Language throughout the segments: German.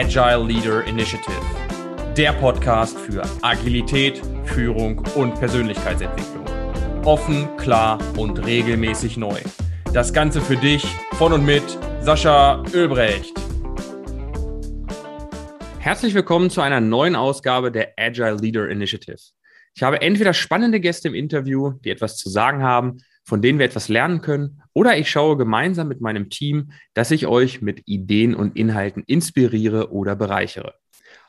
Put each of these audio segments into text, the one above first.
Agile Leader Initiative, der Podcast für Agilität, Führung und Persönlichkeitsentwicklung. Offen, klar und regelmäßig neu. Das Ganze für dich von und mit Sascha Ölbrecht. Herzlich willkommen zu einer neuen Ausgabe der Agile Leader Initiative. Ich habe entweder spannende Gäste im Interview, die etwas zu sagen haben, von denen wir etwas lernen können, oder ich schaue gemeinsam mit meinem Team, dass ich euch mit Ideen und Inhalten inspiriere oder bereichere.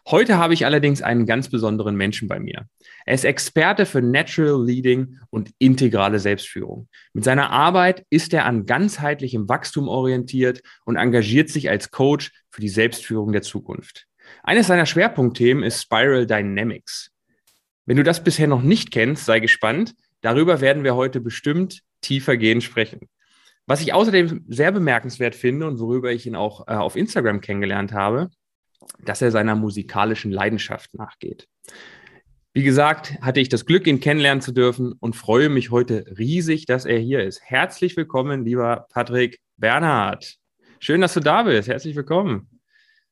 Heute habe ich allerdings einen ganz besonderen Menschen bei mir. Er ist Experte für Natural Leading und integrale Selbstführung. Mit seiner Arbeit ist er an ganzheitlichem Wachstum orientiert und engagiert sich als Coach für die Selbstführung der Zukunft. Eines seiner Schwerpunktthemen ist Spiral Dynamics. Wenn du das bisher noch nicht kennst, sei gespannt. Darüber werden wir heute bestimmt tiefergehend sprechen. Was ich außerdem sehr bemerkenswert finde und worüber ich ihn auch äh, auf Instagram kennengelernt habe, dass er seiner musikalischen Leidenschaft nachgeht. Wie gesagt, hatte ich das Glück, ihn kennenlernen zu dürfen und freue mich heute riesig, dass er hier ist. Herzlich willkommen, lieber Patrick Bernhard. Schön, dass du da bist. Herzlich willkommen.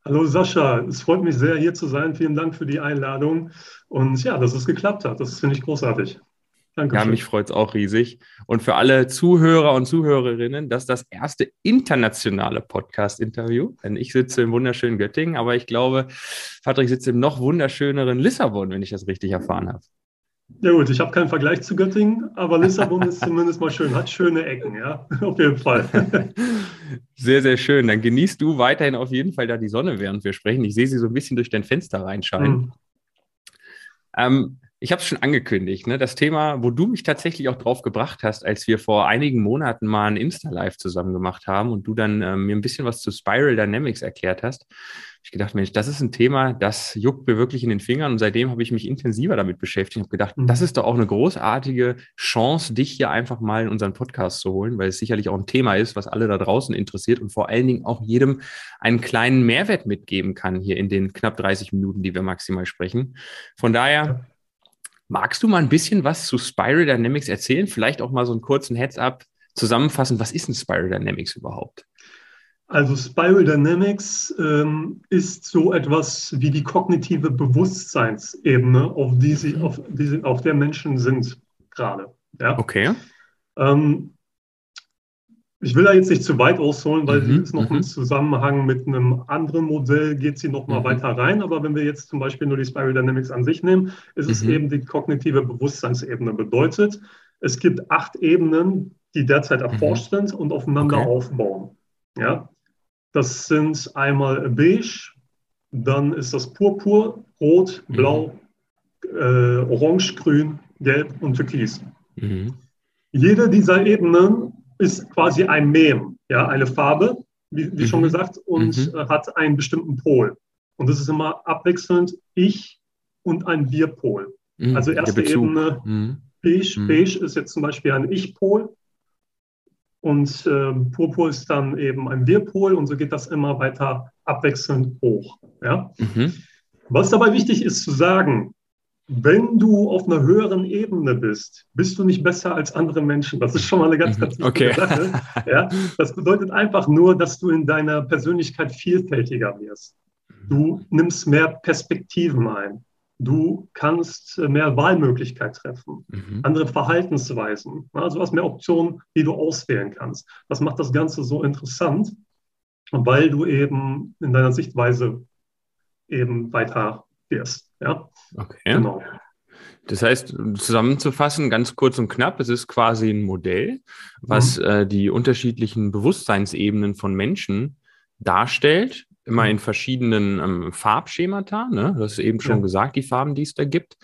Hallo Sascha, es freut mich sehr, hier zu sein. Vielen Dank für die Einladung. Und ja, dass es geklappt hat, das finde ich großartig. Dankeschön. Ja, mich freut es auch riesig. Und für alle Zuhörer und Zuhörerinnen, das ist das erste internationale Podcast-Interview. Denn ich sitze im wunderschönen Göttingen, aber ich glaube, Patrick sitzt im noch wunderschöneren Lissabon, wenn ich das richtig erfahren habe. Ja gut, ich habe keinen Vergleich zu Göttingen, aber Lissabon ist zumindest mal schön, hat schöne Ecken, ja, auf jeden Fall. Sehr, sehr schön. Dann genießt du weiterhin auf jeden Fall da die Sonne, während wir sprechen. Ich sehe sie so ein bisschen durch dein Fenster reinscheinen. Mhm. Ähm, ich habe es schon angekündigt, ne? das Thema, wo du mich tatsächlich auch drauf gebracht hast, als wir vor einigen Monaten mal ein Insta-Live zusammen gemacht haben und du dann ähm, mir ein bisschen was zu Spiral Dynamics erklärt hast, habe ich gedacht, Mensch, das ist ein Thema, das juckt mir wirklich in den Fingern und seitdem habe ich mich intensiver damit beschäftigt und habe gedacht, mhm. das ist doch auch eine großartige Chance, dich hier einfach mal in unseren Podcast zu holen, weil es sicherlich auch ein Thema ist, was alle da draußen interessiert und vor allen Dingen auch jedem einen kleinen Mehrwert mitgeben kann hier in den knapp 30 Minuten, die wir maximal sprechen. Von daher Magst du mal ein bisschen was zu Spiral Dynamics erzählen? Vielleicht auch mal so einen kurzen Heads-up zusammenfassen. Was ist ein Spiral Dynamics überhaupt? Also Spiral Dynamics ähm, ist so etwas wie die kognitive Bewusstseinsebene, auf, die sie, auf, die sie, auf der Menschen sind gerade. Ja? Okay. Ähm, ich will da jetzt nicht zu weit ausholen, weil mhm, sie ist noch mhm. im Zusammenhang mit einem anderen Modell, geht sie noch mal mhm. weiter rein. Aber wenn wir jetzt zum Beispiel nur die Spiral Dynamics an sich nehmen, ist es mhm. eben die kognitive Bewusstseinsebene. Bedeutet, es gibt acht Ebenen, die derzeit erforscht mhm. sind und aufeinander okay. aufbauen. Ja? Das sind einmal beige, dann ist das purpur, rot, mhm. blau, äh, orange, grün, gelb und türkis. Jede dieser Ebenen ist quasi ein Mem, ja, eine Farbe, wie, wie mhm. schon gesagt, und mhm. Äh, hat einen bestimmten Pol. Und das ist immer abwechselnd ich und ein Wir-Pol. Mhm. Also erste Ebene mhm. beige. Mhm. Beige ist jetzt zum Beispiel ein Ich-Pol. Und äh, Purpur ist dann eben ein Wir-Pol und so geht das immer weiter abwechselnd hoch. Ja? Mhm. Was dabei wichtig ist zu sagen, wenn du auf einer höheren Ebene bist, bist du nicht besser als andere Menschen. Das ist schon mal eine ganz, ganz wichtige okay. Sache. Ja? Das bedeutet einfach nur, dass du in deiner Persönlichkeit vielfältiger wirst. Du nimmst mehr Perspektiven ein. Du kannst mehr Wahlmöglichkeit treffen, mhm. andere Verhaltensweisen. Also hast mehr Optionen, die du auswählen kannst. Das macht das Ganze so interessant, weil du eben in deiner Sichtweise eben weiter wirst. Ja. Okay. Genau. Das heißt, zusammenzufassen, ganz kurz und knapp, es ist quasi ein Modell, was mhm. äh, die unterschiedlichen Bewusstseinsebenen von Menschen darstellt, immer mhm. in verschiedenen ähm, Farbschemata. Ne? Du hast eben schon ja. gesagt, die Farben, die es da gibt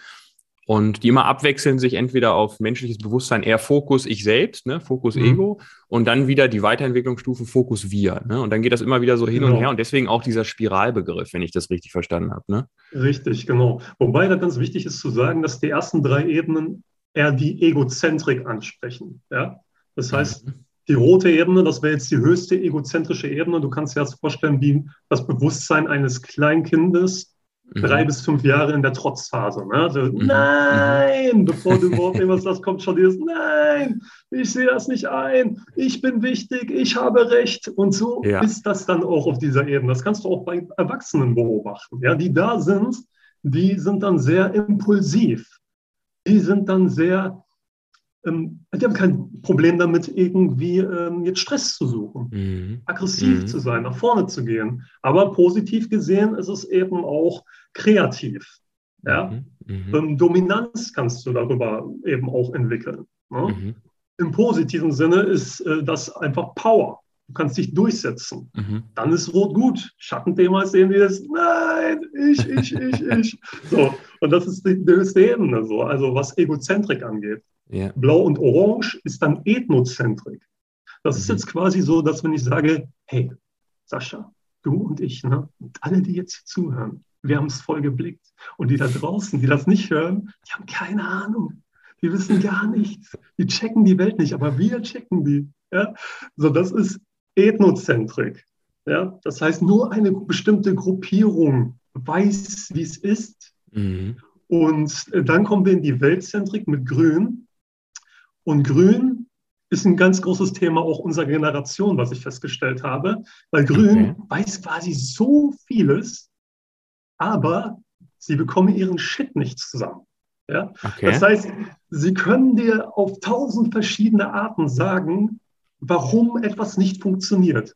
und die immer abwechseln sich entweder auf menschliches Bewusstsein, eher Fokus ich selbst, ne, Fokus mhm. Ego und dann wieder die Weiterentwicklungsstufe Fokus wir. Ne? Und dann geht das immer wieder so hin genau. und her und deswegen auch dieser Spiralbegriff, wenn ich das richtig verstanden habe. Ne? Richtig, genau. Wobei da ganz wichtig ist zu sagen, dass die ersten drei Ebenen eher die Egozentrik ansprechen. Ja? Das heißt, mhm. die rote Ebene, das wäre jetzt die höchste egozentrische Ebene. Du kannst dir das vorstellen wie das Bewusstsein eines Kleinkindes, mhm. drei bis fünf Jahre in der Trotzphase. Ne? So, mhm. Nein, mhm. bevor du überhaupt irgendwas sagst, kommt schon dieses Nein, ich sehe das nicht ein, ich bin wichtig, ich habe Recht. Und so ja. ist das dann auch auf dieser Ebene. Das kannst du auch bei Erwachsenen beobachten, ja, die da sind, die sind dann sehr impulsiv. Die sind dann sehr ähm, die haben kein Problem damit, irgendwie ähm, jetzt Stress zu suchen, mhm. aggressiv mhm. zu sein, nach vorne zu gehen. Aber positiv gesehen ist es eben auch kreativ. Ja? Mhm. mhm. Ähm, Dominanz kannst du darüber eben auch entwickeln. Ne? Mhm. Im positiven Sinne ist äh, das einfach Power. Du kannst dich durchsetzen. Mhm. Dann ist Rot gut. Schattenthema ist eben dieses, nein, ich, ich, ich, ich. So. Und das ist die höchste Ebene so, also was Egozentrik angeht. Ja. Blau und Orange ist dann Ethnozentrik. Das mhm. ist jetzt quasi so, dass wenn ich sage, hey, Sascha, du und ich, ne, und alle, die jetzt zuhören, wir haben es voll geblickt. Und die da draußen, die das nicht hören, die haben keine Ahnung. Die wissen gar nichts. Die checken die Welt nicht, aber wir checken die. Ja? So, das ist Ethnozentrik. Ja? Das heißt, nur eine bestimmte Gruppierung weiß, wie es ist. Mhm. Und äh, dann kommen wir in die Weltzentrik mit Grün. Und Grün ist ein ganz großes Thema auch unserer Generation, was ich festgestellt habe, weil Grün okay. weiß quasi so vieles, aber sie bekommen ihren Shit nicht zusammen. Ja? Okay. Das heißt, sie können dir auf tausend verschiedene Arten sagen, warum etwas nicht funktioniert.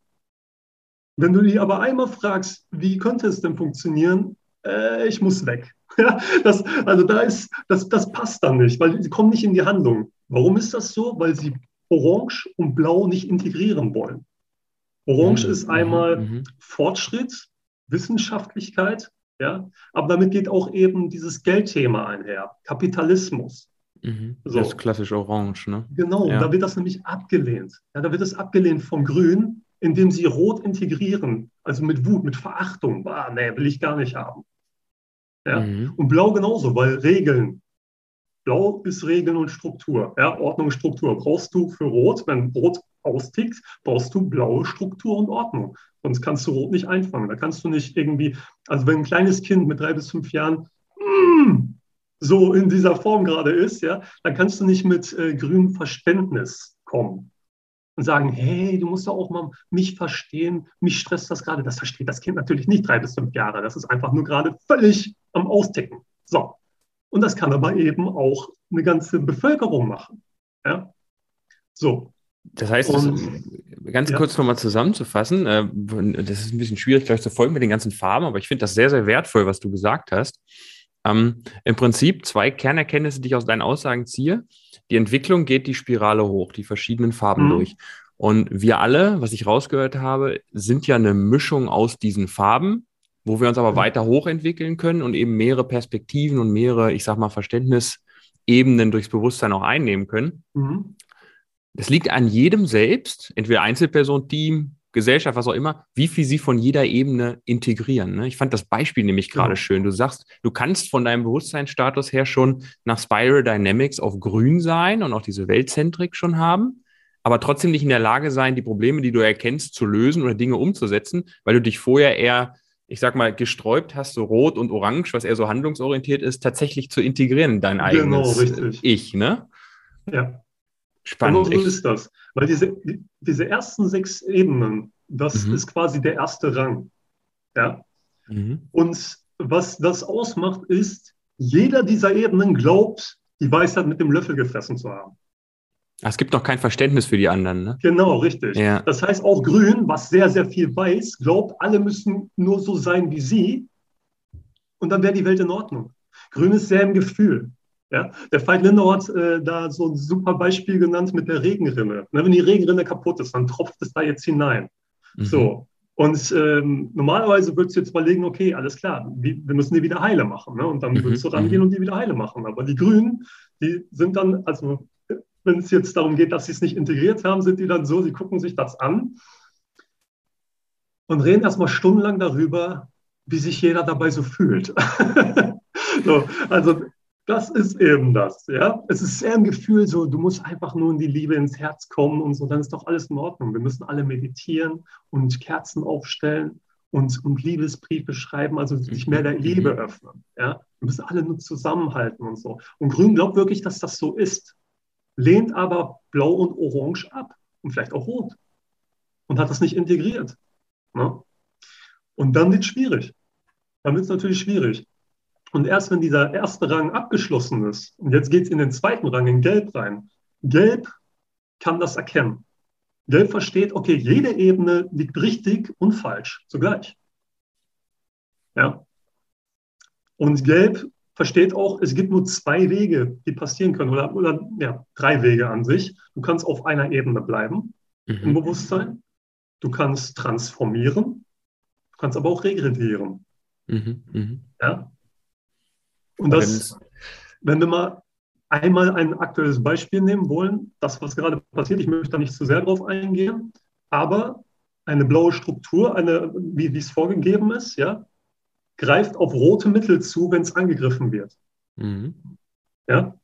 Wenn du die aber einmal fragst, wie könnte es denn funktionieren, äh, ich muss weg. Ja, das, also da ist, das, das passt dann nicht, weil sie kommen nicht in die Handlung. Warum ist das so? Weil sie Orange und Blau nicht integrieren wollen. Orange mhm. ist einmal mhm. Fortschritt, Wissenschaftlichkeit, ja, aber damit geht auch eben dieses Geldthema einher, Kapitalismus. Mhm. So. Das ist klassisch Orange, ne? Genau, ja. da wird das nämlich abgelehnt. Ja, da wird es abgelehnt vom Grün, indem sie Rot integrieren, also mit Wut, mit Verachtung. Bah, nee, will ich gar nicht haben. Ja? Mhm. Und Blau genauso, weil Regeln, Blau ist Regeln und Struktur. Ja, Ordnung Struktur. Brauchst du für Rot, wenn Rot austickt, brauchst du blaue Struktur und Ordnung. Sonst kannst du Rot nicht einfangen. Da kannst du nicht irgendwie, also wenn ein kleines Kind mit drei bis fünf Jahren mm, so in dieser Form gerade ist, ja, dann kannst du nicht mit äh, grünem Verständnis kommen und sagen, hey, du musst doch auch mal mich verstehen, mich stresst das gerade. Das versteht das Kind natürlich nicht drei bis fünf Jahre. Das ist einfach nur gerade völlig am Austicken. So, und das kann aber eben auch eine ganze Bevölkerung machen. Ja? So. Das heißt, und, das, ganz ja. kurz nochmal zusammenzufassen, äh, das ist ein bisschen schwierig, gleich zu folgen mit den ganzen Farben, aber ich finde das sehr, sehr wertvoll, was du gesagt hast. Ähm, Im Prinzip zwei Kernerkenntnisse, die ich aus deinen Aussagen ziehe. Die Entwicklung geht die Spirale hoch, die verschiedenen Farben mhm. durch. Und wir alle, was ich rausgehört habe, sind ja eine Mischung aus diesen Farben, wo wir uns aber weiter hochentwickeln können und eben mehrere Perspektiven und mehrere, ich sag mal, Verständnisebenen durchs Bewusstsein auch einnehmen können. Mhm. Das liegt an jedem selbst, entweder Einzelperson, Team, Gesellschaft, was auch immer, wie viel sie von jeder Ebene integrieren. Ne? Ich fand das Beispiel nämlich gerade ja. schön. Du sagst, du kannst von deinem Bewusstseinsstatus her schon nach Spiral Dynamics auf grün sein und auch diese Weltzentrik schon haben, aber trotzdem nicht in der Lage sein, die Probleme, die du erkennst, zu lösen oder Dinge umzusetzen, weil du dich vorher eher ich sag mal, gesträubt hast, so rot und orange, was eher so handlungsorientiert ist, tatsächlich zu integrieren in dein genau, eigenes genau, Ich, ne? Ja. Spannend. Genau so ist das. Weil diese, diese ersten sechs Ebenen, das mhm. ist quasi der erste Rang. Ja. Mhm. Und was das ausmacht, ist, jeder dieser Ebenen glaubt, die Weisheit mit dem Löffel gefressen zu haben. Es gibt noch kein Verständnis für die anderen, ne? Genau, richtig. Ja. Das heißt, auch Grün, was sehr, sehr viel weiß, glaubt, alle müssen nur so sein wie sie und dann wäre die Welt in Ordnung. Grün ist sehr im Gefühl. Ja? Der Veit Lindau hat äh, da so ein super Beispiel genannt mit der Regenrinne. Ne, wenn die Regenrinne kaputt ist, dann tropft es da jetzt hinein. Mhm. So. Und ähm, normalerweise würdest du jetzt überlegen, okay, alles klar, wir, wir müssen die wieder heile machen. Ne? Und dann mhm. würdest du rangehen mhm. und die wieder heile machen. Aber die Grünen, die sind dann, also wenn es jetzt darum geht, dass sie es nicht integriert haben, sind die dann so, sie gucken sich das an und reden erstmal stundenlang darüber, wie sich jeder dabei so fühlt. so, also das ist eben das. Ja? Es ist sehr ein Gefühl, so du musst einfach nur in die Liebe ins Herz kommen und so, dann ist doch alles in Ordnung. Wir müssen alle meditieren und Kerzen aufstellen und, und Liebesbriefe schreiben, also sich mehr der Liebe öffnen. Ja? Wir müssen alle nur zusammenhalten und so. Und Grün glaubt wirklich, dass das so ist, lehnt aber Blau und Orange ab und vielleicht auch Rot und hat das nicht integriert. Ne? Und dann wird es schwierig. Dann wird es natürlich schwierig. Und erst wenn dieser erste Rang abgeschlossen ist, und jetzt geht es in den zweiten Rang, in Gelb rein, Gelb kann das erkennen. Gelb versteht, okay, jede Ebene liegt richtig und falsch zugleich. Ja. Und Gelb versteht auch, es gibt nur zwei Wege, die passieren können, oder, oder ja, drei Wege an sich. Du kannst auf einer Ebene bleiben mhm. im Bewusstsein. Du kannst transformieren, du kannst aber auch regredieren. Mhm. Mhm. Ja. Und das, wenn wir mal einmal ein aktuelles Beispiel nehmen wollen, das, was gerade passiert, ich möchte da nicht zu sehr drauf eingehen, aber eine blaue Struktur, eine, wie, wie es vorgegeben ist, ja, greift auf rote Mittel zu, wenn es angegriffen wird. Mhm. Ja?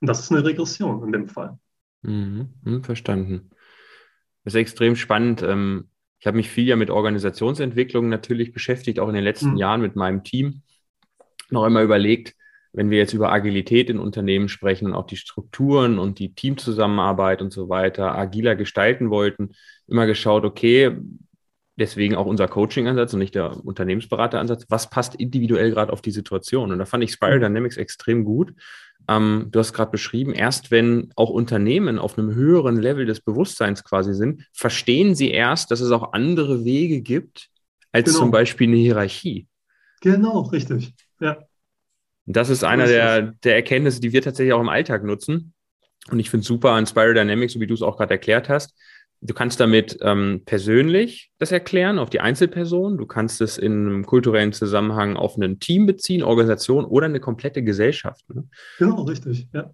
Und das ist eine Regression in dem Fall. Mhm. Mhm, verstanden. Das ist extrem spannend. Ähm, ich habe mich viel ja mit Organisationsentwicklung natürlich beschäftigt, auch in den letzten mhm. Jahren mit meinem Team. Noch immer überlegt, wenn wir jetzt über Agilität in Unternehmen sprechen und auch die Strukturen und die Teamzusammenarbeit und so weiter agiler gestalten wollten, immer geschaut, okay, deswegen auch unser Coaching-Ansatz und nicht der Unternehmensberater-Ansatz, was passt individuell gerade auf die Situation? Und da fand ich Spiral mhm. Dynamics extrem gut. Ähm, du hast gerade beschrieben, erst wenn auch Unternehmen auf einem höheren Level des Bewusstseins quasi sind, verstehen sie erst, dass es auch andere Wege gibt als genau. zum Beispiel eine Hierarchie. Genau, richtig. Ja. Das ist einer der, der Erkenntnisse, die wir tatsächlich auch im Alltag nutzen. Und ich finde es super an Spiral Dynamics, so wie du es auch gerade erklärt hast. Du kannst damit ähm, persönlich das erklären auf die Einzelperson. Du kannst es in einem kulturellen Zusammenhang auf ein Team beziehen, Organisation oder eine komplette Gesellschaft. Ne? Genau, richtig, ja.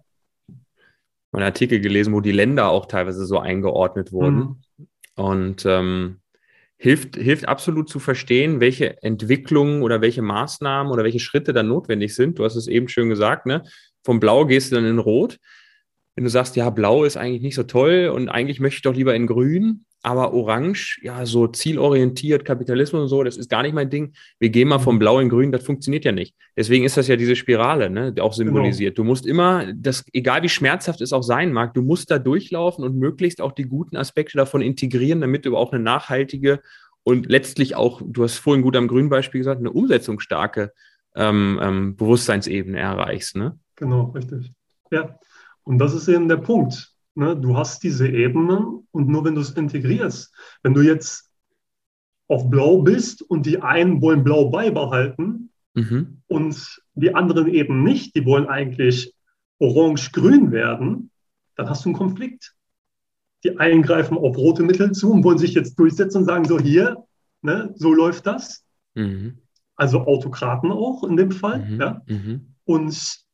Einen Artikel gelesen, wo die Länder auch teilweise so eingeordnet wurden. Mhm. Und ähm, hilft, hilft absolut zu verstehen, welche Entwicklungen oder welche Maßnahmen oder welche Schritte dann notwendig sind. Du hast es eben schön gesagt, ne? Vom Blau gehst du dann in Rot. Wenn du sagst, ja, Blau ist eigentlich nicht so toll und eigentlich möchte ich doch lieber in Grün, aber Orange, ja, so zielorientiert, Kapitalismus und so, das ist gar nicht mein Ding. Wir gehen mal vom Blau in Grün, das funktioniert ja nicht. Deswegen ist das ja diese Spirale, ne, auch symbolisiert. Genau. Du musst immer, das, egal wie schmerzhaft es auch sein mag, du musst da durchlaufen und möglichst auch die guten Aspekte davon integrieren, damit du auch eine nachhaltige und letztlich auch, du hast vorhin gut am Grün-Beispiel gesagt, eine umsetzungsstarke ähm, ähm, Bewusstseinsebene erreichst. Ne? Genau, richtig. Ja, und das ist eben der Punkt. Ne? Du hast diese Ebenen und nur wenn du es integrierst, wenn du jetzt auf Blau bist und die einen wollen Blau beibehalten mhm. und die anderen eben nicht, die wollen eigentlich orange-grün werden, dann hast du einen Konflikt. Die einen greifen auf rote Mittel zu und wollen sich jetzt durchsetzen und sagen, so hier, ne, so läuft das. Mhm. Also Autokraten auch in dem Fall. Mhm. Ja? Mhm. Und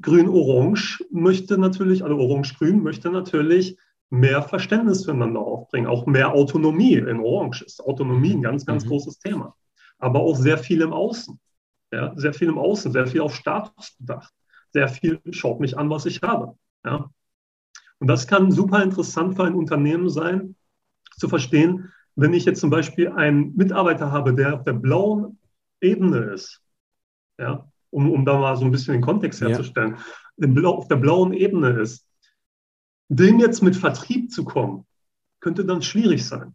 Grün-Orange möchte natürlich, also Orange-Grün möchte natürlich mehr Verständnis füreinander aufbringen, auch mehr Autonomie. In Orange ist Autonomie ein ganz, ganz mhm. großes Thema. Aber auch sehr viel im Außen. Ja, sehr viel im Außen, sehr viel auf Status bedacht. Sehr viel, schaut mich an, was ich habe. Ja. Und das kann super interessant für ein Unternehmen sein, zu verstehen, wenn ich jetzt zum Beispiel einen Mitarbeiter habe, der auf der blauen Ebene ist, ja, um, um da mal so ein bisschen den Kontext herzustellen, ja. auf der blauen Ebene ist, dem jetzt mit Vertrieb zu kommen, könnte dann schwierig sein.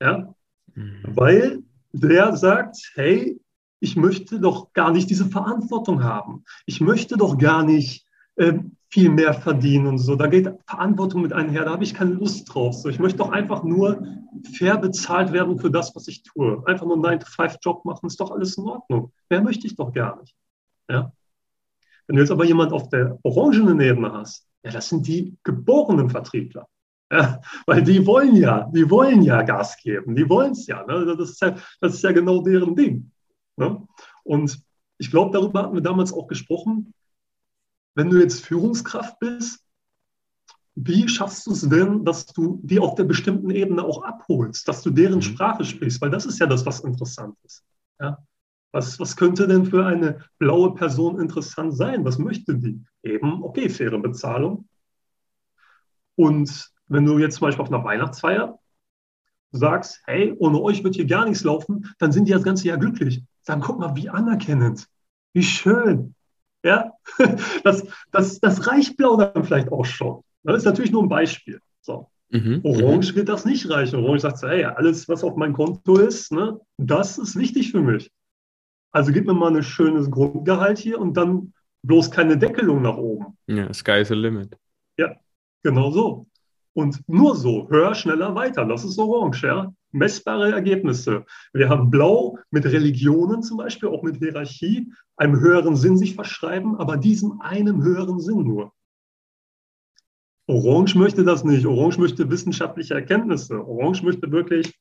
Ja? Mhm. Weil der sagt, hey, ich möchte doch gar nicht diese Verantwortung haben. Ich möchte doch gar nicht äh, viel mehr verdienen und so. Da geht Verantwortung mit einher, da habe ich keine Lust drauf. So, ich möchte doch einfach nur fair bezahlt werden für das, was ich tue. Einfach nur einen 9-to-5-Job machen, ist doch alles in Ordnung. Mehr möchte ich doch gar nicht. Ja? Wenn du jetzt aber jemand auf der orangenen Ebene hast, ja, das sind die geborenen Vertriebler. Ja, weil die wollen ja, die wollen ja Gas geben, die wollen es ja, ne? das, ist ja. Das ist ja genau deren Ding. Ne? Und ich glaube, darüber hatten wir damals auch gesprochen, wenn du jetzt Führungskraft bist, wie schaffst du es denn, dass du die auf der bestimmten Ebene auch abholst, dass du deren mhm. Sprache sprichst? Weil das ist ja das, was interessant ist. Ja? Was, was könnte denn für eine blaue Person interessant sein? Was möchte die? Eben, okay, faire Bezahlung. Und wenn du jetzt zum Beispiel auf einer Weihnachtsfeier sagst, hey, ohne euch wird hier gar nichts laufen, dann sind die das ganze Jahr glücklich. Sagen, guck mal, wie anerkennend, wie schön. Ja, das, das, das reicht blau dann vielleicht auch schon. Das ist natürlich nur ein Beispiel. So. Mhm, Orange mhm. wird das nicht reichen. Orange sagt, hey, alles, was auf mein Konto ist, ne, das ist wichtig für mich. Also gib mir mal ein schönes Grundgehalt hier und dann bloß keine Deckelung nach oben. Ja, sky is the limit. Ja, genau so. Und nur so, höher, schneller, weiter. Das ist Orange, ja. Messbare Ergebnisse. Wir haben Blau mit Religionen zum Beispiel, auch mit Hierarchie, einem höheren Sinn sich verschreiben, aber diesem einen höheren Sinn nur. Orange möchte das nicht. Orange möchte wissenschaftliche Erkenntnisse. Orange möchte wirklich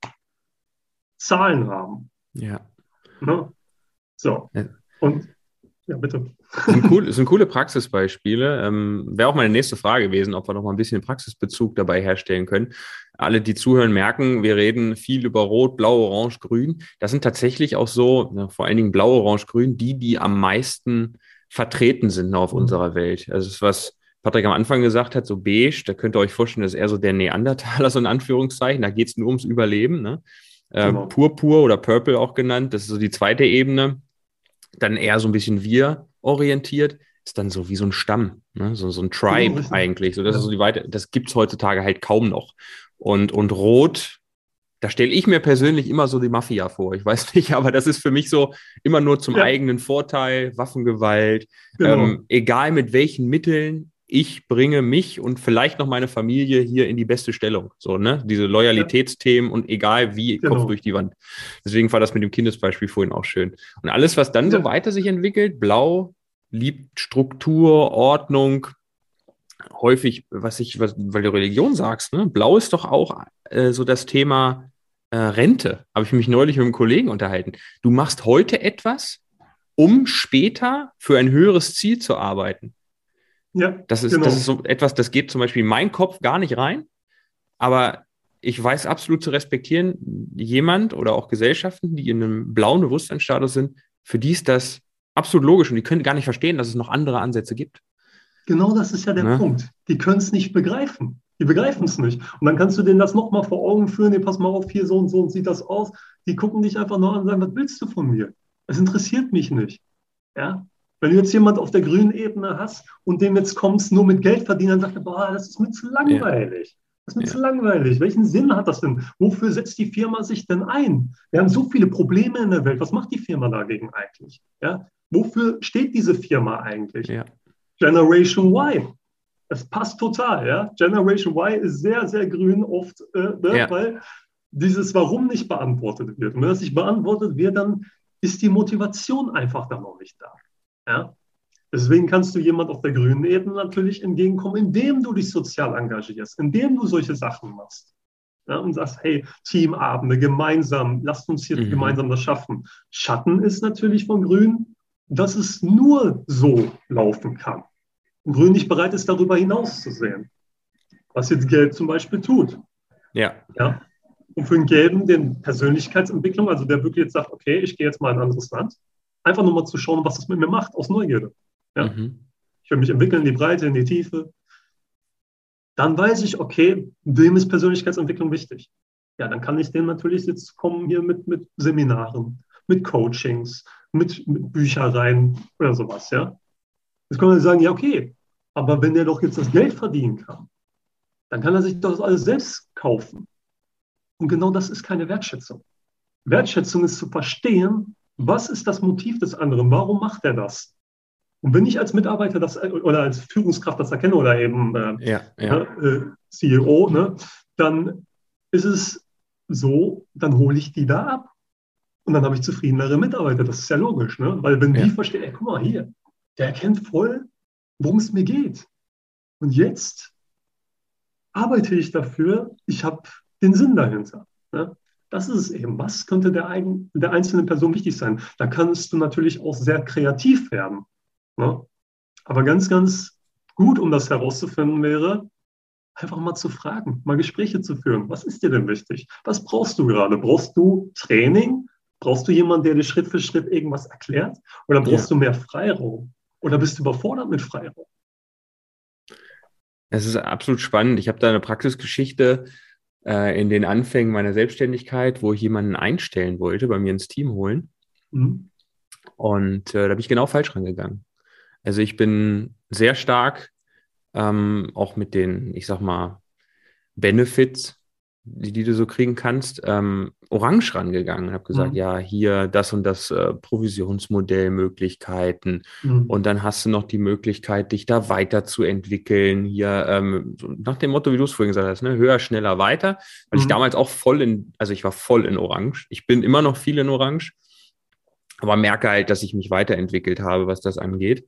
Zahlen haben. Ja. Ne? So. Ja. Und ja, bitte. Das sind, cool, das sind coole Praxisbeispiele. Ähm, Wäre auch meine nächste Frage gewesen, ob wir noch mal ein bisschen Praxisbezug dabei herstellen können. Alle, die zuhören, merken, wir reden viel über Rot, Blau, Orange, Grün. Das sind tatsächlich auch so, ja, vor allen Dingen Blau, Orange, Grün, die, die am meisten vertreten sind auf mhm. unserer Welt. Also das ist was Patrick am Anfang gesagt hat, so beige, da könnt ihr euch vorstellen, das ist eher so der Neandertaler, so in Anführungszeichen. Da geht es nur ums Überleben. Ne? Äh, genau. Purpur oder Purple auch genannt, das ist so die zweite Ebene. Dann eher so ein bisschen wir orientiert, ist dann so wie so ein Stamm, ne? so, so ein Tribe ja, eigentlich. So, das ja. ist so die weite, das gibt es heutzutage halt kaum noch. Und, und Rot, da stelle ich mir persönlich immer so die Mafia vor. Ich weiß nicht, aber das ist für mich so immer nur zum ja. eigenen Vorteil, Waffengewalt, genau. ähm, egal mit welchen Mitteln, ich bringe mich und vielleicht noch meine Familie hier in die beste Stellung. So, ne? Diese Loyalitätsthemen und egal wie, genau. Kopf durch die Wand. Deswegen war das mit dem Kindesbeispiel vorhin auch schön. Und alles, was dann ja. so weiter sich entwickelt, blau, liebt Struktur, Ordnung, häufig, was ich, was, weil du Religion sagst, ne? Blau ist doch auch äh, so das Thema äh, Rente. Habe ich mich neulich mit einem Kollegen unterhalten. Du machst heute etwas, um später für ein höheres Ziel zu arbeiten. Ja, das ist, genau. das ist so etwas, das geht zum Beispiel in meinen Kopf gar nicht rein, aber ich weiß absolut zu respektieren, jemand oder auch Gesellschaften, die in einem blauen Bewusstseinsstatus sind, für die ist das absolut logisch und die können gar nicht verstehen, dass es noch andere Ansätze gibt. Genau das ist ja der ja. Punkt. Die können es nicht begreifen. Die begreifen es nicht. Und dann kannst du denen das nochmal vor Augen führen, nee, pass mal auf, hier so und so und sieht das aus. Die gucken dich einfach nur an und sagen, was willst du von mir? Es interessiert mich nicht. Ja? Wenn du jetzt jemand auf der grünen Ebene hast und dem jetzt kommst, nur mit Geld verdienen, dann sagt er, boah, das ist mir zu langweilig. Das ist mir ja. zu langweilig. Welchen Sinn hat das denn? Wofür setzt die Firma sich denn ein? Wir haben so viele Probleme in der Welt. Was macht die Firma dagegen eigentlich? Ja? Wofür steht diese Firma eigentlich? Ja. Generation Y. Es passt total. Ja? Generation Y ist sehr, sehr grün oft, äh, ne? weil dieses Warum nicht beantwortet wird. Und wenn das nicht beantwortet wird, dann ist die Motivation einfach dann noch nicht da. Ja? Deswegen kannst du jemand auf der grünen Ebene natürlich entgegenkommen, indem du dich sozial engagierst, indem du solche Sachen machst. Ja, und sagst, hey, Teamabende, gemeinsam, lasst uns hier mhm. gemeinsam das schaffen. Schatten ist natürlich von Grün, dass es nur so laufen kann. Und Grün nicht bereit ist, darüber hinaus zu sehen. Was jetzt Gelb zum Beispiel tut. Ja. ja. Und für den Gelben den Persönlichkeitsentwicklung, also der wirklich jetzt sagt, okay, ich gehe jetzt mal in ein anderes Land, Einfach nur mal zu schauen, was das mit mir macht, aus Neugierde. Ja? Mhm. Ich will mich entwickeln in die Breite, in die Tiefe. Dann weiß ich, okay, wem ist Persönlichkeitsentwicklung wichtig? Ja, dann kann ich dem natürlich jetzt kommen hier mit, mit Seminaren, mit Coachings, mit, mit Büchereien oder sowas, ja. Jetzt kann man sagen, ja, okay, aber wenn der doch jetzt das Geld verdienen kann, dann kann er sich das alles selbst kaufen. Und genau das ist keine Wertschätzung. Wertschätzung ist zu verstehen, was ist das Motiv des anderen? Warum macht er das? Und wenn ich als Mitarbeiter das oder als Führungskraft das erkenne oder eben äh, ja, ja. Ne, äh, CEO, ne, dann ist es so, dann hole ich die da ab. Und dann habe ich zufriedenere Mitarbeiter. Das ist ja logisch, ne? weil wenn ja. die verstehen, ey, guck mal hier, der erkennt voll, worum es mir geht. Und jetzt arbeite ich dafür, ich habe den Sinn dahinter. Ne? Das ist es eben. Was könnte der, eigen, der einzelnen Person wichtig sein? Da kannst du natürlich auch sehr kreativ werden. Ne? Aber ganz, ganz gut, um das herauszufinden, wäre, einfach mal zu fragen, mal Gespräche zu führen. Was ist dir denn wichtig? Was brauchst du gerade? Brauchst du Training? Brauchst du jemanden, der dir Schritt für Schritt irgendwas erklärt? Oder brauchst ja. du mehr Freiraum? Oder bist du überfordert mit Freiraum? Es ist absolut spannend. Ich habe da eine Praxisgeschichte äh, in den Anfängen meiner Selbstständigkeit, wo ich jemanden einstellen wollte, bei mir ins Team holen. Mhm. Und äh, da bin ich genau falsch rangegangen. Also ich bin sehr stark ähm, auch mit den, ich sag mal, Benefits, die, die du so kriegen kannst, ähm, orange rangegangen und habe gesagt, mhm. ja, hier das und das äh, Provisionsmodellmöglichkeiten mhm. und dann hast du noch die Möglichkeit, dich da weiterzuentwickeln. Hier ähm, nach dem Motto, wie du es vorhin gesagt hast, ne, höher, schneller, weiter, weil mhm. ich damals auch voll in, also ich war voll in Orange. Ich bin immer noch viel in Orange, aber merke halt, dass ich mich weiterentwickelt habe, was das angeht.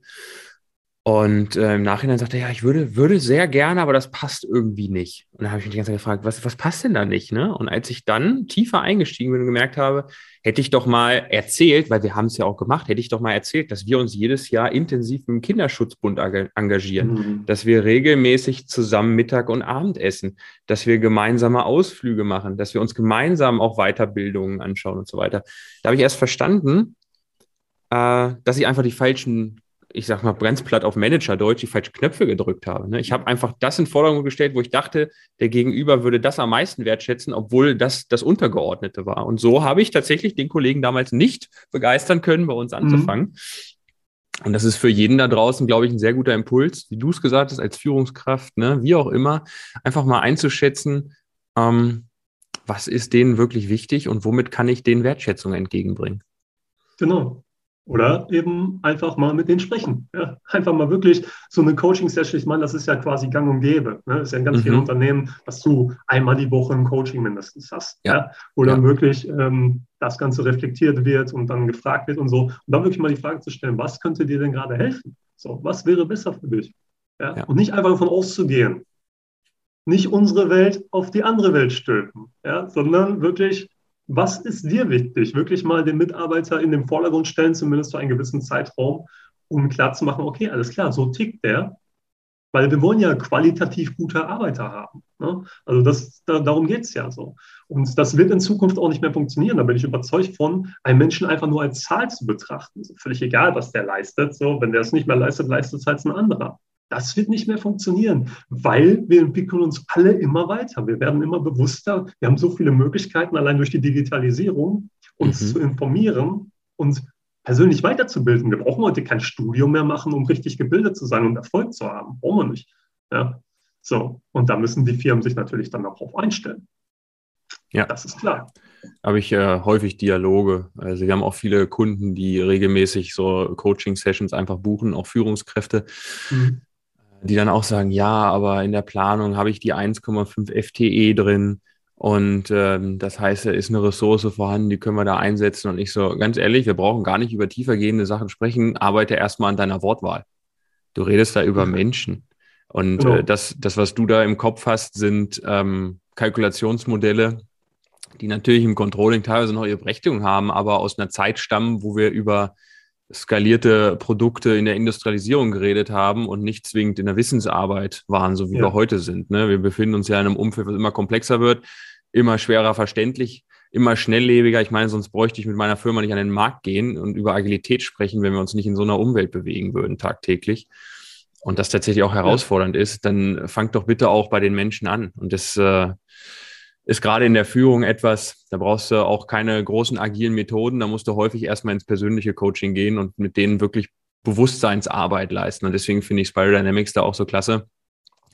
Und äh, im Nachhinein sagte er, ja, ich würde, würde sehr gerne, aber das passt irgendwie nicht. Und dann habe ich mich die ganze Zeit gefragt, was, was passt denn da nicht? Ne? Und als ich dann tiefer eingestiegen bin und gemerkt habe, hätte ich doch mal erzählt, weil wir haben es ja auch gemacht, hätte ich doch mal erzählt, dass wir uns jedes Jahr intensiv im Kinderschutzbund engagieren, mhm. dass wir regelmäßig zusammen Mittag und Abend essen, dass wir gemeinsame Ausflüge machen, dass wir uns gemeinsam auch Weiterbildungen anschauen und so weiter. Da habe ich erst verstanden, äh, dass ich einfach die falschen ich sag mal, Bremsblatt auf Manager-Deutsch die falschen Knöpfe gedrückt habe. Ne? Ich habe einfach das in Forderung gestellt, wo ich dachte, der Gegenüber würde das am meisten wertschätzen, obwohl das das Untergeordnete war. Und so habe ich tatsächlich den Kollegen damals nicht begeistern können, bei uns anzufangen. Mhm. Und das ist für jeden da draußen, glaube ich, ein sehr guter Impuls, wie du es gesagt hast, als Führungskraft, ne, wie auch immer, einfach mal einzuschätzen, ähm, was ist denen wirklich wichtig und womit kann ich denen Wertschätzung entgegenbringen. Genau. Oder eben einfach mal mit denen sprechen. Ja, einfach mal wirklich so eine Coaching-Session. Ich meine, das ist ja quasi gang und gäbe. Ne? Das ist ja in ganz mhm. vielen Unternehmen, dass du einmal die Woche ein Coaching mindestens hast. Ja. ja? Wo dann ja. wirklich ähm, das Ganze reflektiert wird und dann gefragt wird und so. Und dann wirklich mal die Frage zu stellen, was könnte dir denn gerade helfen? So, was wäre besser für dich? Ja? ja. Und nicht einfach davon auszugehen, nicht unsere Welt auf die andere Welt stülpen, ja? sondern wirklich was ist dir wichtig? Wirklich mal den Mitarbeiter in den Vordergrund stellen, zumindest für einen gewissen Zeitraum, um klarzumachen, okay, alles klar, so tickt der. Weil wir wollen ja qualitativ gute Arbeiter haben. Ne? Also das, da, darum geht es ja so. Und das wird in Zukunft auch nicht mehr funktionieren. Da bin ich überzeugt von, einen Menschen einfach nur als Zahl zu betrachten. Völlig egal, was der leistet. So, wenn der es nicht mehr leistet, leistet es halt ein anderer. Das wird nicht mehr funktionieren, weil wir entwickeln uns alle immer weiter. Wir werden immer bewusster. Wir haben so viele Möglichkeiten, allein durch die Digitalisierung, uns mhm. zu informieren und persönlich weiterzubilden. Wir brauchen heute kein Studium mehr machen, um richtig gebildet zu sein und Erfolg zu haben. Brauchen wir nicht. Ja. So, und da müssen die Firmen sich natürlich dann darauf einstellen. Ja. Das ist klar. Habe ich äh, häufig Dialoge. Also wir haben auch viele Kunden, die regelmäßig so Coaching-Sessions einfach buchen, auch Führungskräfte. Mhm die dann auch sagen, ja, aber in der Planung habe ich die 1,5 FTE drin und ähm, das heißt, da ist eine Ressource vorhanden, die können wir da einsetzen. Und ich so, ganz ehrlich, wir brauchen gar nicht über tiefergehende Sachen sprechen, arbeite erstmal an deiner Wortwahl. Du redest da über Menschen. Und genau. äh, das, das, was du da im Kopf hast, sind ähm, Kalkulationsmodelle, die natürlich im Controlling teilweise noch ihre Berechtigung haben, aber aus einer Zeit stammen, wo wir über skalierte Produkte in der Industrialisierung geredet haben und nicht zwingend in der Wissensarbeit waren, so wie ja. wir heute sind. Ne? Wir befinden uns ja in einem Umfeld, was immer komplexer wird, immer schwerer verständlich, immer schnelllebiger. Ich meine, sonst bräuchte ich mit meiner Firma nicht an den Markt gehen und über Agilität sprechen, wenn wir uns nicht in so einer Umwelt bewegen würden tagtäglich. Und das tatsächlich auch herausfordernd ja. ist, dann fangt doch bitte auch bei den Menschen an. Und das äh, ist gerade in der Führung etwas, da brauchst du auch keine großen agilen Methoden, da musst du häufig erstmal ins persönliche Coaching gehen und mit denen wirklich Bewusstseinsarbeit leisten. Und deswegen finde ich Spiral Dynamics da auch so klasse,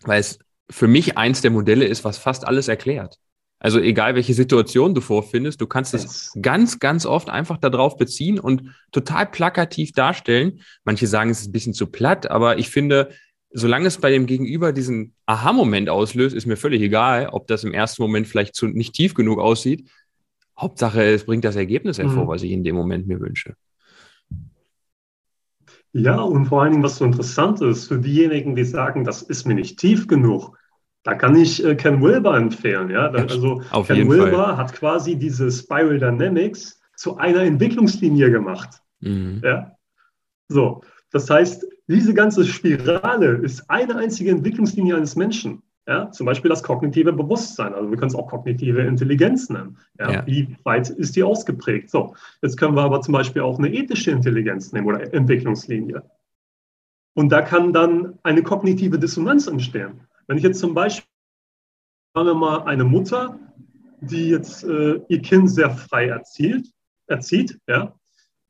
weil es für mich eins der Modelle ist, was fast alles erklärt. Also egal, welche Situation du vorfindest, du kannst es ganz, ganz oft einfach darauf beziehen und total plakativ darstellen. Manche sagen, es ist ein bisschen zu platt, aber ich finde, solange es bei dem Gegenüber diesen Aha-Moment auslöst, ist mir völlig egal, ob das im ersten Moment vielleicht zu, nicht tief genug aussieht. Hauptsache, es bringt das Ergebnis hervor, mhm. was ich in dem Moment mir wünsche. Ja, und vor allen Dingen, was so interessant ist, für diejenigen, die sagen, das ist mir nicht tief genug, da kann ich äh, Ken Wilber empfehlen. Ja? also Auf Ken Wilber Fall. hat quasi diese Spiral Dynamics zu einer Entwicklungslinie gemacht. Mhm. Ja? So, das heißt, diese ganze Spirale ist eine einzige Entwicklungslinie eines Menschen. Ja, zum Beispiel das kognitive Bewusstsein. Also wir können es auch kognitive Intelligenz nennen. Ja, ja. Wie weit ist die ausgeprägt? So, jetzt können wir aber zum Beispiel auch eine ethische Intelligenz nehmen oder Entwicklungslinie. Und da kann dann eine kognitive Dissonanz entstehen. Wenn ich jetzt zum Beispiel wir mal eine Mutter, die jetzt äh, ihr Kind sehr frei erzielt, erzieht, ja,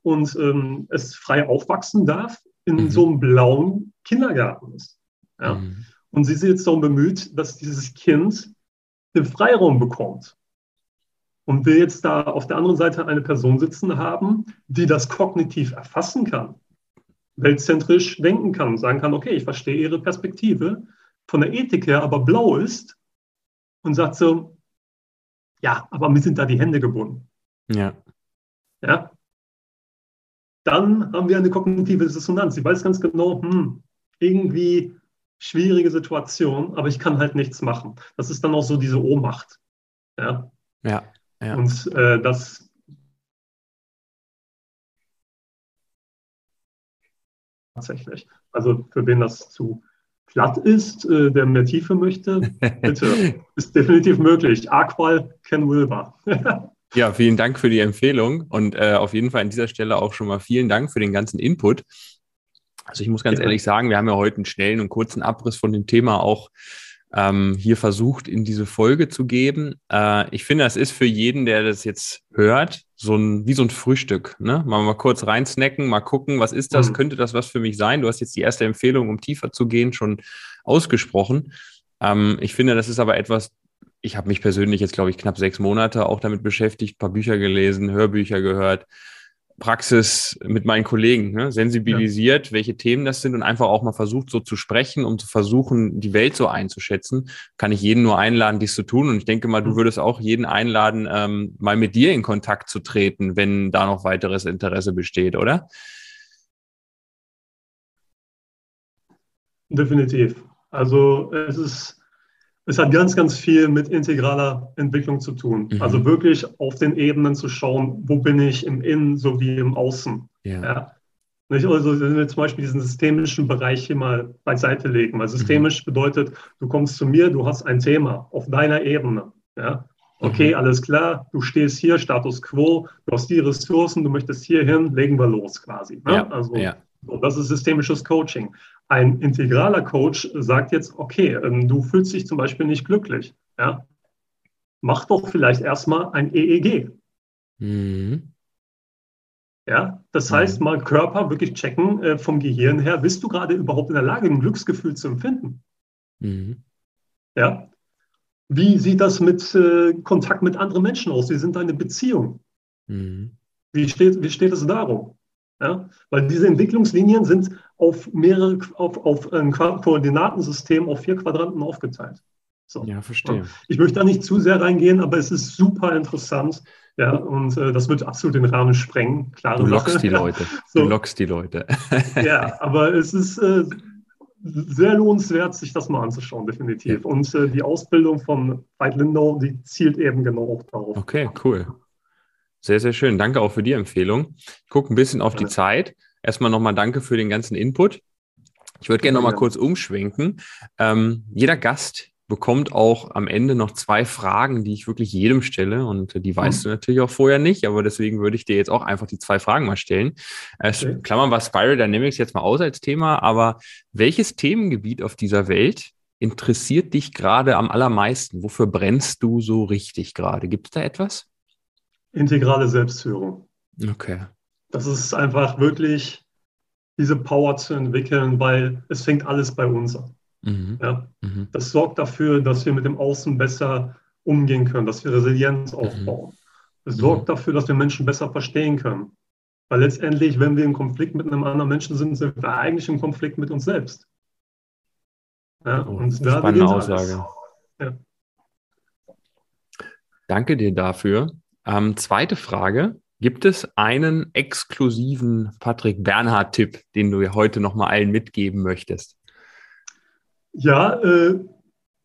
und ähm, es frei aufwachsen darf in mhm. so einem blauen Kindergarten ist. Ja. Mhm. Und sie ist jetzt darum bemüht, dass dieses Kind den Freiraum bekommt. Und wir jetzt da auf der anderen Seite eine Person sitzen haben, die das kognitiv erfassen kann, weltzentrisch denken kann, sagen kann, okay, ich verstehe ihre Perspektive, von der Ethik her aber blau ist und sagt so, ja, aber mir sind da die Hände gebunden. Ja. Ja. Dann haben wir eine kognitive Dissonanz. Sie weiß ganz genau, hm, irgendwie schwierige Situation, aber ich kann halt nichts machen. Das ist dann auch so diese Ohnmacht. Ja. Ja. ja. Und äh, das tatsächlich. Also für wen das zu platt ist, äh, der mehr Tiefe möchte, bitte. ist definitiv möglich. Aqual Ken Wilber. ja, vielen Dank für die Empfehlung und äh, auf jeden Fall an dieser Stelle auch schon mal vielen Dank für den ganzen Input. Also ich muss ganz ja. ehrlich sagen, wir haben ja heute einen schnellen und kurzen Abriss von dem Thema auch ähm, hier versucht, in diese Folge zu geben. Äh, ich finde, das ist für jeden, der das jetzt hört, so ein, wie so ein Frühstück. Ne? Mal, mal kurz reinsnacken, mal gucken, was ist das? Mhm. Könnte das was für mich sein? Du hast jetzt die erste Empfehlung, um tiefer zu gehen, schon ausgesprochen. Ähm, ich finde, das ist aber etwas, ich habe mich persönlich jetzt, glaube ich, knapp sechs Monate auch damit beschäftigt, paar Bücher gelesen, Hörbücher gehört. Praxis mit meinen Kollegen, ne? sensibilisiert, ja. welche Themen das sind und einfach auch mal versucht, so zu sprechen, um zu versuchen, die Welt so einzuschätzen, kann ich jeden nur einladen, dies zu tun. Und ich denke mal, du mhm. würdest auch jeden einladen, ähm, mal mit dir in Kontakt zu treten, wenn da noch weiteres Interesse besteht, oder? Definitiv. Also es ist es hat ganz, ganz viel mit integraler Entwicklung zu tun. Mhm. Also wirklich auf den Ebenen zu schauen, wo bin ich im Innen sowie im Außen. Ja. ja. Also wenn wir zum Beispiel diesen systemischen Bereich hier mal beiseite legen. Weil systemisch mhm. bedeutet, du kommst zu mir, du hast ein Thema auf deiner Ebene. Ja? Okay, mhm. alles klar, du stehst hier, Status quo, du hast die Ressourcen, du möchtest hier hin, legen wir los quasi. Ne? Ja. Also ja. So, das ist systemisches Coaching. Ein integraler Coach sagt jetzt, okay, ähm, du fühlst dich zum Beispiel nicht glücklich. Ja? Mach doch vielleicht erstmal ein EEG. Mhm. Ja, das mhm. heißt, mal Körper wirklich checken äh, vom Gehirn her, bist du gerade überhaupt in der Lage, ein Glücksgefühl zu empfinden? Mhm. Ja. Wie sieht das mit äh, Kontakt mit anderen Menschen aus? Wie sind deine Beziehungen? Mhm. Wie, steht, wie steht es darum? Ja? Weil diese Entwicklungslinien sind auf mehrere, auf, auf ein Koordinatensystem auf vier Quadranten aufgeteilt. So. Ja, verstehe. Ich möchte da nicht zu sehr reingehen, aber es ist super interessant. Ja, und äh, das wird absolut den Rahmen sprengen. Klare du lockst Sache. die Leute. so. Du lockst die Leute. ja, aber es ist äh, sehr lohnenswert, sich das mal anzuschauen, definitiv. Ja. Und äh, die Ausbildung von Veit Lindau, die zielt eben genau auch darauf. Okay, cool. Sehr, sehr schön. Danke auch für die Empfehlung. Ich gucke ein bisschen auf die Zeit. Erstmal nochmal danke für den ganzen Input. Ich würde gerne nochmal kurz umschwenken. Ähm, jeder Gast bekommt auch am Ende noch zwei Fragen, die ich wirklich jedem stelle. Und die weißt mhm. du natürlich auch vorher nicht, aber deswegen würde ich dir jetzt auch einfach die zwei Fragen mal stellen. Äh, okay. Klammern wir Spiral Dynamics jetzt mal aus als Thema, aber welches Themengebiet auf dieser Welt interessiert dich gerade am allermeisten? Wofür brennst du so richtig gerade? Gibt es da etwas? Integrale Selbstführung. Okay. Das ist einfach wirklich diese Power zu entwickeln, weil es fängt alles bei uns an. Mhm. Ja? Mhm. Das sorgt dafür, dass wir mit dem Außen besser umgehen können, dass wir Resilienz mhm. aufbauen. Es mhm. sorgt dafür, dass wir Menschen besser verstehen können. Weil letztendlich, wenn wir im Konflikt mit einem anderen Menschen sind, sind wir eigentlich im Konflikt mit uns selbst. Ja, oh, und da spannende Aussage. Ja. Danke dir dafür. Ähm, zweite Frage. Gibt es einen exklusiven Patrick Bernhard-Tipp, den du heute nochmal allen mitgeben möchtest? Ja, äh,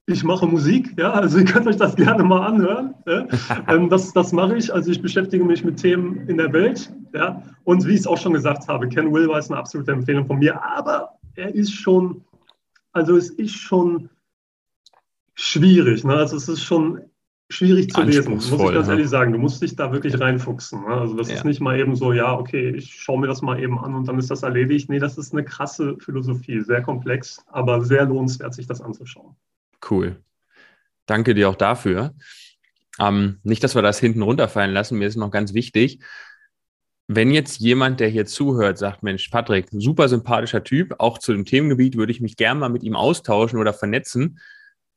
ich mache Musik, ja, also ihr könnt euch das gerne mal anhören. Ja. ähm, das, das mache ich, also ich beschäftige mich mit Themen in der Welt, ja, und wie ich es auch schon gesagt habe, Ken Will war eine absolute Empfehlung von mir, aber er ist schon, also es ist schon schwierig, ne? also es ist schon schwierig zu lesen, muss ich ganz ne? ehrlich sagen. Du musst dich da wirklich reinfuchsen. Ne? Also das ja. ist nicht mal eben so, ja, okay, ich schaue mir das mal eben an und dann ist das erledigt. Nee, das ist eine krasse Philosophie, sehr komplex, aber sehr lohnenswert, sich das anzuschauen. Cool. Danke dir auch dafür. Ähm, nicht, dass wir das hinten runterfallen lassen. Mir ist noch ganz wichtig, wenn jetzt jemand, der hier zuhört, sagt, Mensch, Patrick, super sympathischer Typ, auch zu dem Themengebiet würde ich mich gerne mal mit ihm austauschen oder vernetzen.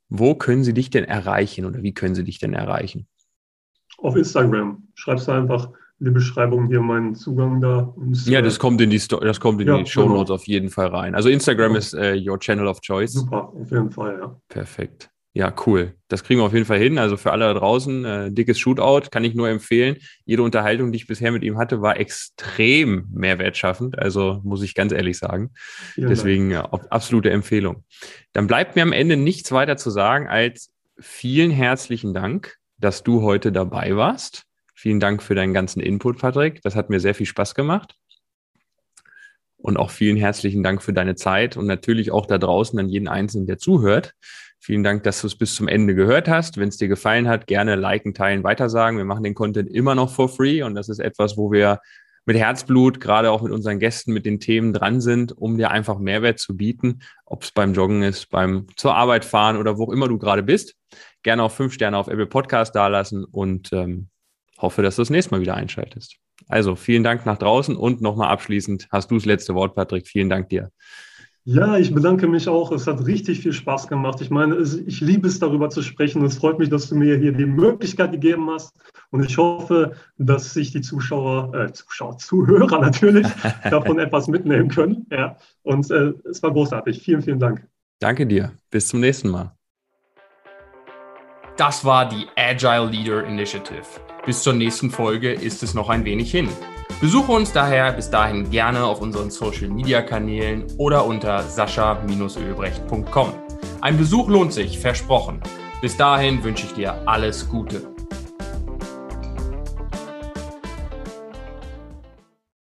Wo können sie dich denn erreichen oder wie können sie dich denn erreichen? Auf Instagram. Schreibst du einfach in die Beschreibung hier meinen Zugang da. Ja, das kommt in die, Sto das kommt in ja, die Show Notes genau. auf jeden Fall rein. Also Instagram ja. ist äh, your channel of choice. Super, auf jeden Fall, ja. Perfekt. Ja, cool. Das kriegen wir auf jeden Fall hin. Also für alle da draußen, äh, dickes Shootout, kann ich nur empfehlen. Jede Unterhaltung, die ich bisher mit ihm hatte, war extrem mehrwertschaffend. Also muss ich ganz ehrlich sagen. Ja, Deswegen ja, absolute Empfehlung. Dann bleibt mir am Ende nichts weiter zu sagen als vielen herzlichen Dank, dass du heute dabei warst. Vielen Dank für deinen ganzen Input, Patrick. Das hat mir sehr viel Spaß gemacht. Und auch vielen herzlichen Dank für deine Zeit und natürlich auch da draußen an jeden Einzelnen, der zuhört. Vielen Dank, dass du es bis zum Ende gehört hast. Wenn es dir gefallen hat, gerne liken, teilen, weitersagen. Wir machen den Content immer noch for free und das ist etwas, wo wir mit Herzblut, gerade auch mit unseren Gästen, mit den Themen dran sind, um dir einfach Mehrwert zu bieten, ob es beim Joggen ist, beim zur Arbeit fahren oder wo auch immer du gerade bist. Gerne auch fünf Sterne auf Apple Podcast dalassen und ähm, hoffe, dass du das nächste Mal wieder einschaltest. Also vielen Dank nach draußen und nochmal abschließend hast du das letzte Wort, Patrick. Vielen Dank dir. Ja, ich bedanke mich auch. Es hat richtig viel Spaß gemacht. Ich meine, ich liebe es, darüber zu sprechen. Es freut mich, dass du mir hier die Möglichkeit gegeben hast. Und ich hoffe, dass sich die Zuschauer, äh, Zuschauer, Zuhörer natürlich davon etwas mitnehmen können. Ja. Und äh, es war großartig. Vielen, vielen Dank. Danke dir. Bis zum nächsten Mal. Das war die Agile Leader Initiative. Bis zur nächsten Folge ist es noch ein wenig hin. Besuche uns daher bis dahin gerne auf unseren Social Media Kanälen oder unter sascha-ölbrecht.com. Ein Besuch lohnt sich, versprochen. Bis dahin wünsche ich dir alles Gute.